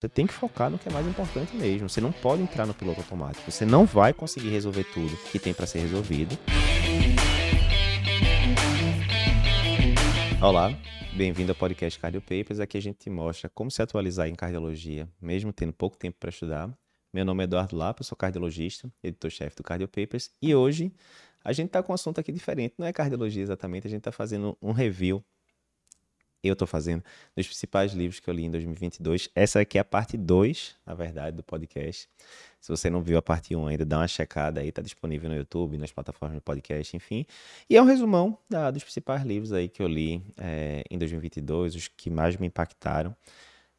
Você tem que focar no que é mais importante mesmo. Você não pode entrar no piloto automático. Você não vai conseguir resolver tudo que tem para ser resolvido. Olá, bem-vindo ao podcast Cardio Papers. Aqui a gente te mostra como se atualizar em cardiologia, mesmo tendo pouco tempo para estudar. Meu nome é Eduardo Lapa, sou cardiologista, editor-chefe do Cardio Papers, e hoje a gente está com um assunto aqui diferente. Não é cardiologia exatamente, a gente está fazendo um review eu estou fazendo dos principais livros que eu li em 2022. Essa aqui é a parte 2, na verdade, do podcast. Se você não viu a parte 1 ainda, dá uma checada aí, está disponível no YouTube, nas plataformas de podcast, enfim. E é um resumão da, dos principais livros aí que eu li é, em 2022, os que mais me impactaram.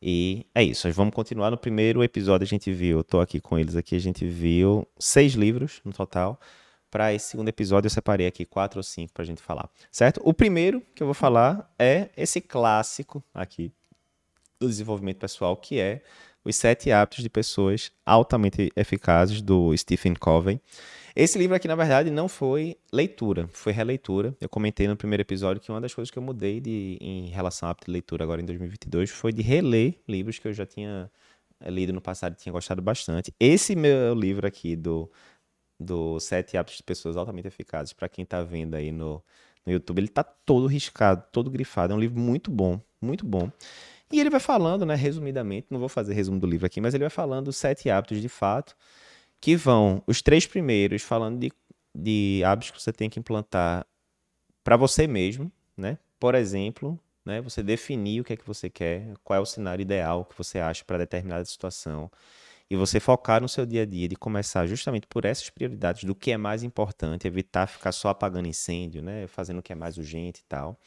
E é isso, nós vamos continuar. No primeiro episódio a gente viu, estou aqui com eles aqui, a gente viu seis livros no total para esse segundo episódio eu separei aqui quatro ou cinco para a gente falar, certo? O primeiro que eu vou falar é esse clássico aqui do desenvolvimento pessoal, que é Os Sete Hábitos de Pessoas Altamente Eficazes, do Stephen Covey. Esse livro aqui, na verdade, não foi leitura, foi releitura. Eu comentei no primeiro episódio que uma das coisas que eu mudei de, em relação à leitura agora em 2022 foi de reler livros que eu já tinha eh, lido no passado e tinha gostado bastante. Esse meu livro aqui do do Sete Hábitos de Pessoas Altamente Eficazes, para quem está vendo aí no, no YouTube, ele está todo riscado, todo grifado. É um livro muito bom, muito bom. E ele vai falando, né, resumidamente, não vou fazer resumo do livro aqui, mas ele vai falando sete hábitos de fato, que vão, os três primeiros, falando de, de hábitos que você tem que implantar para você mesmo, né? Por exemplo, né, você definir o que é que você quer, qual é o cenário ideal que você acha para determinada situação e você focar no seu dia a dia, de começar justamente por essas prioridades do que é mais importante, evitar ficar só apagando incêndio, né, fazendo o que é mais urgente e tal.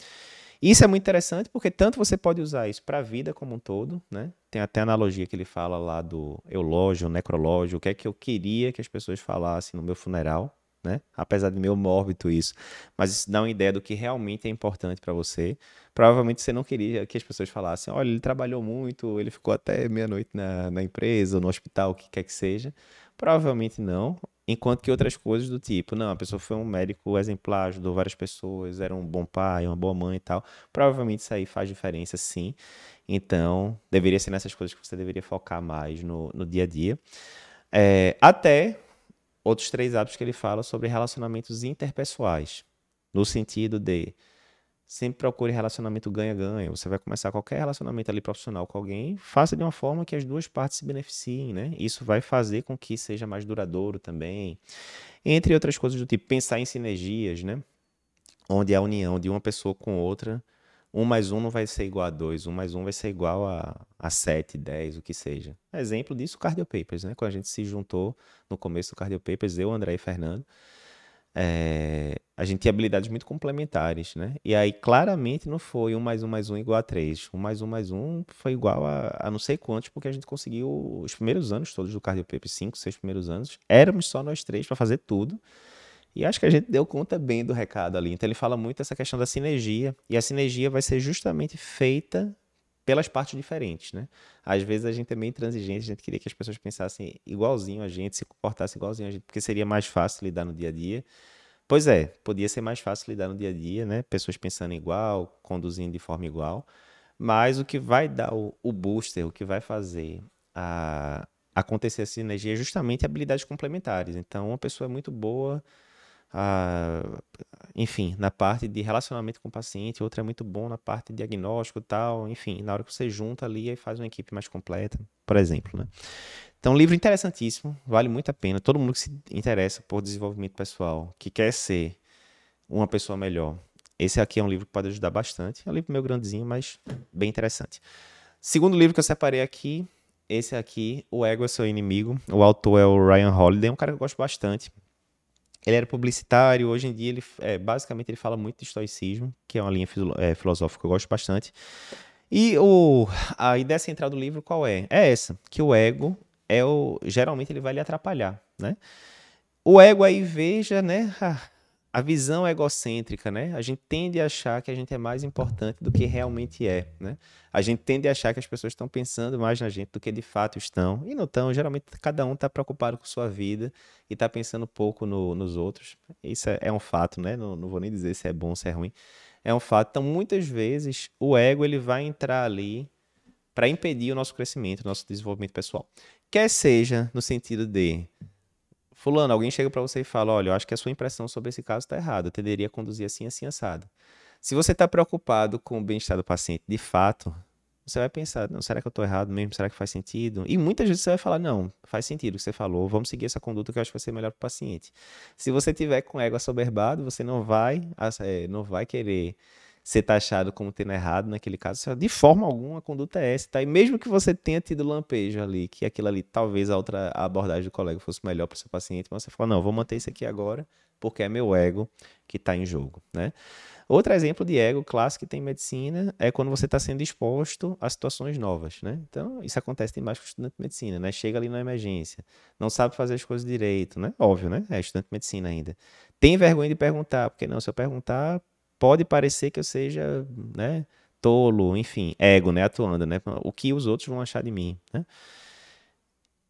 Isso é muito interessante porque tanto você pode usar isso para a vida como um todo, né? Tem até analogia que ele fala lá do eulógio, necrológio, o que é que eu queria que as pessoas falassem no meu funeral, né? Apesar de meio mórbido isso, mas isso dá uma ideia do que realmente é importante para você. Provavelmente você não queria que as pessoas falassem, olha, ele trabalhou muito, ele ficou até meia-noite na, na empresa, ou no hospital, o que quer que seja. Provavelmente não. Enquanto que outras coisas do tipo, não, a pessoa foi um médico exemplar, ajudou várias pessoas, era um bom pai, uma boa mãe e tal. Provavelmente isso aí faz diferença, sim. Então, deveria ser nessas coisas que você deveria focar mais no, no dia a dia. É, até outros três hábitos que ele fala sobre relacionamentos interpessoais, no sentido de sempre procure relacionamento ganha-ganha. Você vai começar qualquer relacionamento ali profissional com alguém, faça de uma forma que as duas partes se beneficiem, né? Isso vai fazer com que seja mais duradouro também. Entre outras coisas do tipo pensar em sinergias, né? Onde a união de uma pessoa com outra um mais um não vai ser igual a dois, um mais um vai ser igual a, a sete, dez, o que seja. Exemplo disso, o Cardio Papers, né? Quando a gente se juntou no começo do Cardio Papers, eu, André e Fernando, é, a gente tinha habilidades muito complementares, né? E aí, claramente, não foi um mais um mais um igual a três. Um mais um mais um foi igual a, a não sei quantos, porque a gente conseguiu os primeiros anos todos do Cardio Papers, cinco, seis primeiros anos, éramos só nós três para fazer tudo. E acho que a gente deu conta bem do recado ali. Então ele fala muito essa questão da sinergia. E a sinergia vai ser justamente feita pelas partes diferentes, né? Às vezes a gente é meio intransigente, a gente queria que as pessoas pensassem igualzinho a gente, se comportassem igualzinho a gente, porque seria mais fácil lidar no dia a dia. Pois é, podia ser mais fácil lidar no dia a dia, né? Pessoas pensando igual, conduzindo de forma igual. Mas o que vai dar o, o booster, o que vai fazer a, acontecer a sinergia é justamente habilidades complementares. Então, uma pessoa é muito boa enfim, na parte de relacionamento com o paciente, outra é muito bom na parte de diagnóstico e tal, enfim, na hora que você junta ali e faz uma equipe mais completa, por exemplo, né? Então, livro interessantíssimo, vale muito a pena. Todo mundo que se interessa por desenvolvimento pessoal, que quer ser uma pessoa melhor, esse aqui é um livro que pode ajudar bastante. É um livro meio grandezinho, mas bem interessante. Segundo livro que eu separei aqui, esse aqui, O Ego é Seu Inimigo. O autor é o Ryan Holiday, um cara que eu gosto bastante. Ele era publicitário, hoje em dia ele é, basicamente ele fala muito de estoicismo, que é uma linha é, filosófica que eu gosto bastante. E o, a ideia central do livro qual é? É essa, que o ego é o geralmente ele vai lhe atrapalhar, né? O ego aí veja, né, a visão egocêntrica, né? A gente tende a achar que a gente é mais importante do que realmente é, né? A gente tende a achar que as pessoas estão pensando mais na gente do que de fato estão. E não estão. Geralmente, cada um está preocupado com sua vida e está pensando pouco no, nos outros. Isso é, é, um fato, né? Não, não vou nem dizer se é bom ou se é ruim. É um fato. Então, muitas vezes, o ego ele vai entrar ali para impedir o nosso crescimento, o nosso desenvolvimento pessoal. Quer seja no sentido de fulano, alguém chega para você e fala, olha, eu acho que a sua impressão sobre esse caso está errada, eu tenderia a conduzir assim, assim, assado. Se você está preocupado com o bem-estar do paciente, de fato, você vai pensar, não, será que eu estou errado mesmo? Será que faz sentido? E muitas vezes você vai falar, não, faz sentido o que você falou, vamos seguir essa conduta que eu acho que vai ser melhor para o paciente. Se você tiver com ego assoberbado, você não vai, é, não vai querer ser taxado como tendo errado naquele caso. De forma alguma, a conduta é essa, tá? E mesmo que você tenha tido lampejo ali, que aquilo ali, talvez a outra abordagem do colega fosse melhor para o seu paciente, mas você fala, não, vou manter isso aqui agora, porque é meu ego que está em jogo, né? Outro exemplo de ego clássico que tem em medicina é quando você está sendo exposto a situações novas, né? Então, isso acontece demais com o estudante de medicina, né? Chega ali na emergência, não sabe fazer as coisas direito, né? Óbvio, né? É estudante de medicina ainda. Tem vergonha de perguntar, porque não, se eu perguntar, pode parecer que eu seja, né? Tolo, enfim, ego, né? Atuando, né? O que os outros vão achar de mim, né?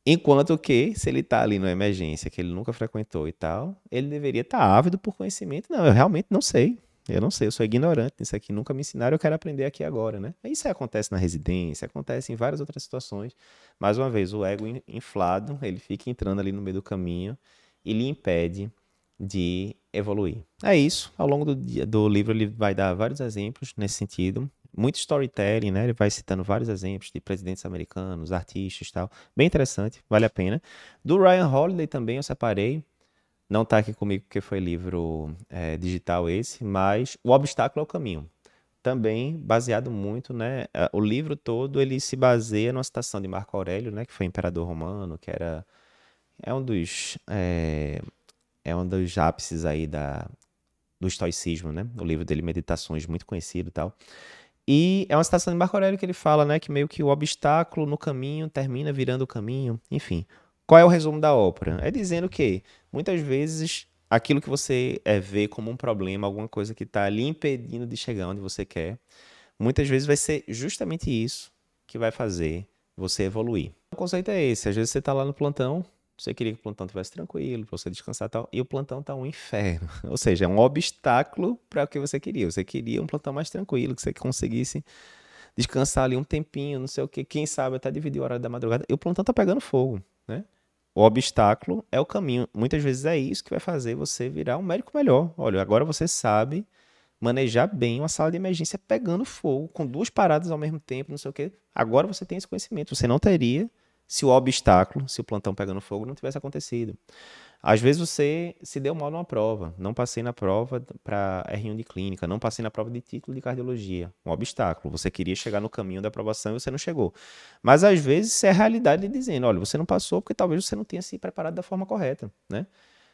Enquanto que, se ele está ali na emergência, que ele nunca frequentou e tal, ele deveria estar tá ávido por conhecimento. Não, eu realmente não sei. Eu não sei, eu sou ignorante nisso aqui, nunca me ensinaram, eu quero aprender aqui agora, né? Isso acontece na residência, acontece em várias outras situações. Mais uma vez, o ego inflado, ele fica entrando ali no meio do caminho e lhe impede de evoluir. É isso. Ao longo do, do livro ele vai dar vários exemplos nesse sentido. Muito storytelling, né? Ele vai citando vários exemplos de presidentes americanos, artistas e tal. Bem interessante, vale a pena. Do Ryan Holiday também eu separei não está aqui comigo porque foi livro é, digital esse, mas O Obstáculo é o Caminho. Também baseado muito, né? O livro todo ele se baseia numa citação de Marco Aurélio, né? Que foi imperador romano, que era é um dos é, é um dos ápices aí da do estoicismo, né? O livro dele Meditações muito conhecido, e tal. E é uma citação de Marco Aurélio que ele fala, né, que meio que o obstáculo no caminho termina virando o caminho. Enfim, qual é o resumo da ópera? É dizendo que muitas vezes aquilo que você é, vê como um problema, alguma coisa que está lhe impedindo de chegar onde você quer, muitas vezes vai ser justamente isso que vai fazer você evoluir. O conceito é esse: às vezes você está lá no plantão, você queria que o plantão estivesse tranquilo, para você descansar e tal, e o plantão está um inferno. Ou seja, é um obstáculo para o que você queria. Você queria um plantão mais tranquilo, que você conseguisse descansar ali um tempinho, não sei o que, quem sabe até dividir o horário da madrugada, e o plantão está pegando fogo, né? O obstáculo é o caminho. Muitas vezes é isso que vai fazer você virar um médico melhor. Olha, agora você sabe manejar bem uma sala de emergência pegando fogo, com duas paradas ao mesmo tempo, não sei o quê. Agora você tem esse conhecimento. Você não teria se o obstáculo, se o plantão pegando fogo não tivesse acontecido. Às vezes você se deu mal numa prova. Não passei na prova para R1 de clínica, não passei na prova de título de cardiologia. Um obstáculo. Você queria chegar no caminho da aprovação e você não chegou. Mas às vezes é a realidade dizendo: olha, você não passou porque talvez você não tenha se preparado da forma correta, né?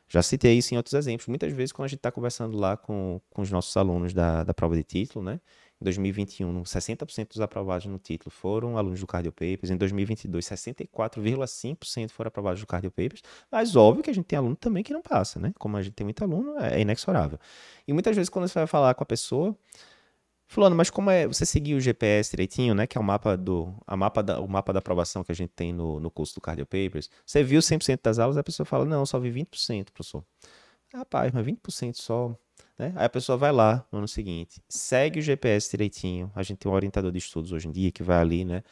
Já citei isso em outros exemplos. Muitas vezes, quando a gente está conversando lá com, com os nossos alunos da, da prova de título, né? Em 2021, 60% dos aprovados no título foram alunos do Cardio Papers. Em 2022, 64,5% foram aprovados do Cardio Papers. Mas óbvio que a gente tem aluno também que não passa, né? Como a gente tem muito aluno, é inexorável. E muitas vezes quando você vai falar com a pessoa, Fulano, mas como é você seguir o GPS direitinho, né? Que é o mapa do a mapa da, o mapa da aprovação que a gente tem no, no curso do Cardio Papers. Você viu 100% das aulas, a pessoa fala: "Não, só vi 20%, professor". Rapaz, mas 20% só né? Aí a pessoa vai lá no ano seguinte, segue o GPS direitinho. A gente tem um orientador de estudos hoje em dia que vai ali, né?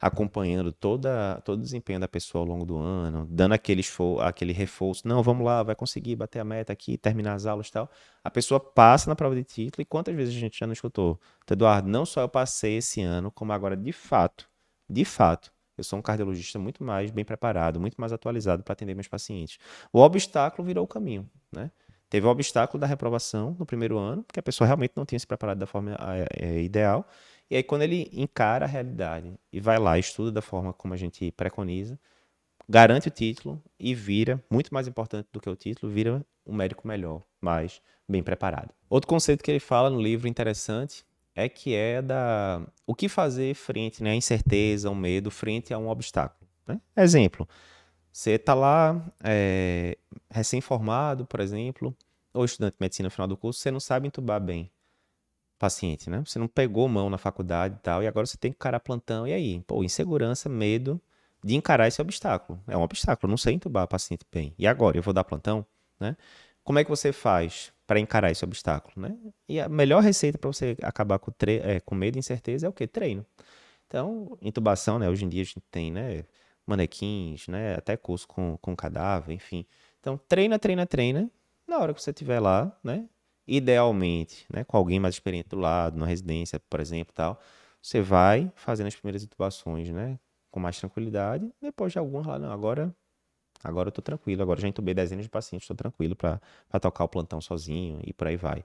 Acompanhando toda, todo o desempenho da pessoa ao longo do ano, dando aquele, aquele reforço. Não, vamos lá, vai conseguir bater a meta aqui, terminar as aulas e tal. A pessoa passa na prova de título. E quantas vezes a gente já não escutou? Eduardo, não só eu passei esse ano, como agora, de fato, de fato, eu sou um cardiologista muito mais bem preparado, muito mais atualizado para atender meus pacientes. O obstáculo virou o caminho, né? Teve o obstáculo da reprovação no primeiro ano, porque a pessoa realmente não tinha se preparado da forma é, ideal. E aí, quando ele encara a realidade e vai lá, estuda da forma como a gente preconiza, garante o título e vira, muito mais importante do que o título, vira um médico melhor, mais bem preparado. Outro conceito que ele fala no livro interessante é que é da o que fazer frente né, à incerteza, ao medo, frente a um obstáculo. Né? Exemplo, você está lá, é, recém-formado, por exemplo, ou estudante de medicina no final do curso, você não sabe entubar bem paciente, né? Você não pegou mão na faculdade e tal, e agora você tem que encarar plantão. E aí? Pô, insegurança, medo de encarar esse obstáculo. É um obstáculo, não sei entubar paciente bem. E agora? Eu vou dar plantão? Né? Como é que você faz para encarar esse obstáculo? Né? E a melhor receita para você acabar com, é, com medo e incerteza é o quê? Treino. Então, intubação, né? Hoje em dia a gente tem, né? Manequins, né? Até curso com, com cadáver, enfim. Então, treina, treina, treina. Na hora que você estiver lá, né? Idealmente, né? Com alguém mais experiente do lado, na residência, por exemplo, tal. Você vai fazendo as primeiras intubações, né? Com mais tranquilidade. Depois de algumas lá, não, agora Agora eu tô tranquilo, agora já entubei dezenas de pacientes, estou tranquilo para tocar o plantão sozinho e por aí vai.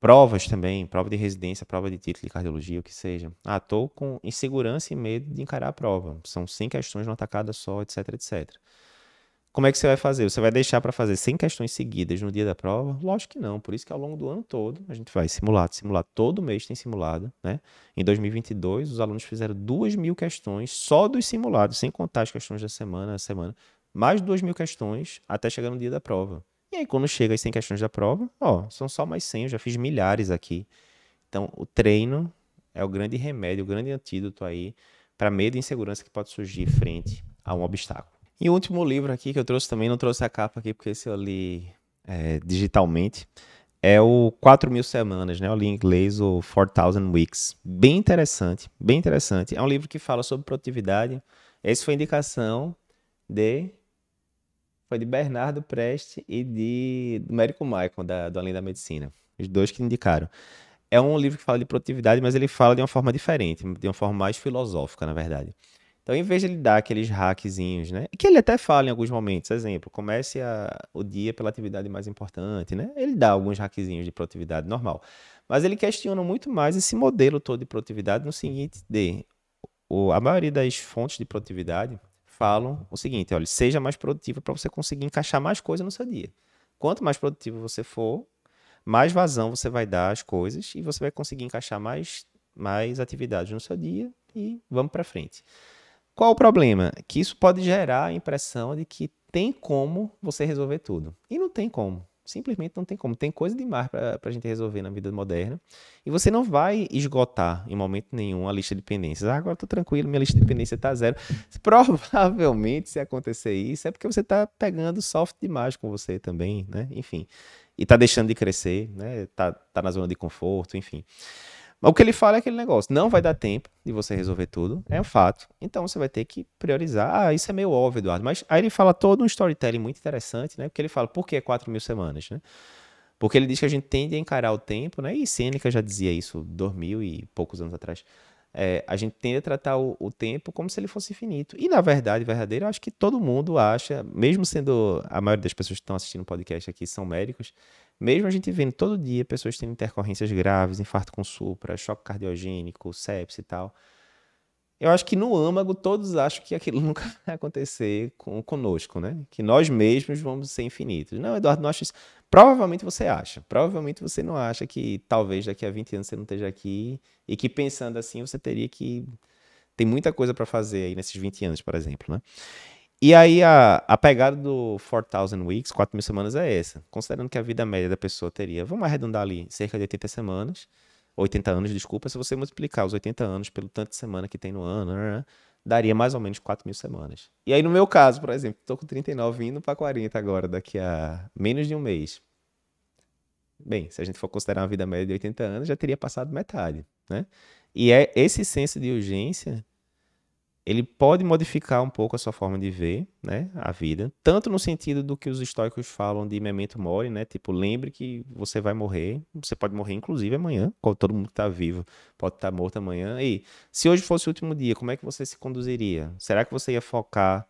Provas também, prova de residência, prova de título de cardiologia, o que seja. Ah, tô com insegurança e medo de encarar a prova. São 100 questões numa tacada só, etc, etc. Como é que você vai fazer? Você vai deixar para fazer 100 questões seguidas no dia da prova? Lógico que não. Por isso que ao longo do ano todo a gente vai simulado, simulado. Todo mês tem simulado, né? Em 2022, os alunos fizeram 2 mil questões só dos simulados, sem contar as questões da semana a semana. Mais de 2 mil questões até chegar no dia da prova. E aí, quando chega as 100 questões da prova, ó, são só mais 100, eu já fiz milhares aqui. Então, o treino é o grande remédio, o grande antídoto aí para medo e insegurança que pode surgir frente a um obstáculo. E o último livro aqui que eu trouxe também, não trouxe a capa aqui porque esse eu li é, digitalmente, é o 4 mil semanas, né? Eu li em inglês o 4000 Weeks. Bem interessante, bem interessante. É um livro que fala sobre produtividade. Essa foi indicação de foi de Bernardo Preste e de do Mérico Michael, da, do Além da Medicina. Os dois que indicaram. É um livro que fala de produtividade, mas ele fala de uma forma diferente, de uma forma mais filosófica, na verdade. Então, em vez de ele dar aqueles hackzinhos, né? Que ele até fala em alguns momentos, exemplo, comece a, o dia pela atividade mais importante, né? Ele dá alguns hackzinhos de produtividade normal. Mas ele questiona muito mais esse modelo todo de produtividade no seguinte de o, a maioria das fontes de produtividade falam o seguinte: olha, seja mais produtivo para você conseguir encaixar mais coisas no seu dia. Quanto mais produtivo você for, mais vazão você vai dar às coisas e você vai conseguir encaixar mais, mais atividades no seu dia e vamos para frente. Qual o problema? Que isso pode gerar a impressão de que tem como você resolver tudo. E não tem como. Simplesmente não tem como. Tem coisa demais para a gente resolver na vida moderna. E você não vai esgotar em momento nenhum a lista de pendências. Ah, agora estou tranquilo, minha lista de pendências está zero. Provavelmente, se acontecer isso, é porque você está pegando soft demais com você também, né? Enfim. E está deixando de crescer, né? Está tá na zona de conforto, enfim. Mas o que ele fala é aquele negócio: não vai dar tempo de você resolver tudo, é um fato. Então você vai ter que priorizar. Ah, isso é meio óbvio, Eduardo. Mas aí ele fala todo um storytelling muito interessante, né? Porque ele fala: por que 4 mil semanas, né? Porque ele diz que a gente tende a encarar o tempo, né? E Sêneca já dizia isso dois mil e poucos anos atrás. É, a gente tende a tratar o, o, tempo como se ele fosse infinito. E na verdade, verdadeira, eu acho que todo mundo acha, mesmo sendo a maioria das pessoas que estão assistindo o podcast aqui são médicos, mesmo a gente vendo todo dia pessoas tendo intercorrências graves, infarto com supra, choque cardiogênico, sepsis e tal. Eu acho que no âmago todos acham que aquilo nunca vai acontecer com, conosco, né? Que nós mesmos vamos ser infinitos. Não, Eduardo, não acho isso. Provavelmente você acha. Provavelmente você não acha que talvez daqui a 20 anos você não esteja aqui e que pensando assim você teria que. Tem muita coisa para fazer aí nesses 20 anos, por exemplo, né? E aí a, a pegada do 4,000 weeks, 4 mil semanas, é essa. Considerando que a vida média da pessoa teria, vamos arredondar ali, cerca de 80 semanas, 80 anos, desculpa, se você multiplicar os 80 anos pelo tanto de semana que tem no ano, né, né, daria mais ou menos 4 mil semanas. E aí no meu caso, por exemplo, estou com 39 indo para 40 agora, daqui a menos de um mês. Bem, se a gente for considerar uma vida média de 80 anos, já teria passado metade, né? E é esse senso de urgência ele pode modificar um pouco a sua forma de ver né, a vida, tanto no sentido do que os estoicos falam de memento mori, né? Tipo, lembre que você vai morrer, você pode morrer inclusive amanhã, todo mundo que está vivo pode estar tá morto amanhã. E se hoje fosse o último dia, como é que você se conduziria? Será que você ia focar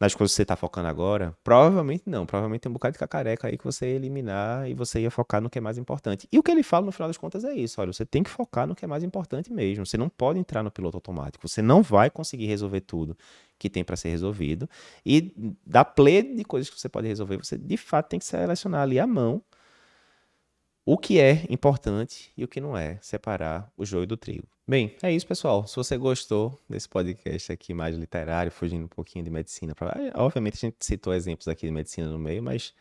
nas coisas que você está focando agora? Provavelmente não. Provavelmente tem um bocado de cacareca aí que você ia eliminar e você ia focar no que é mais importante. E o que ele fala no final das contas é isso: olha, você tem que focar no que é mais importante mesmo. Você não pode entrar no piloto automático. Você não vai conseguir resolver tudo que tem para ser resolvido. E da play de coisas que você pode resolver, você de fato tem que selecionar ali à mão o que é importante e o que não é, separar o joio do trigo. Bem, é isso, pessoal. Se você gostou desse podcast aqui mais literário, fugindo um pouquinho de medicina, pra... obviamente a gente citou exemplos aqui de medicina no meio, mas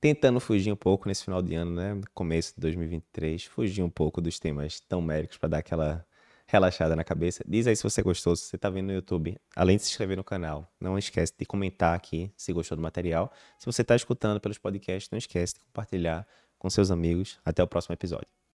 tentando fugir um pouco nesse final de ano, né, começo de 2023, fugir um pouco dos temas tão médicos para dar aquela relaxada na cabeça. Diz aí se você gostou, se você está vendo no YouTube, além de se inscrever no canal, não esquece de comentar aqui se gostou do material. Se você está escutando pelos podcasts, não esquece de compartilhar com seus amigos. Até o próximo episódio.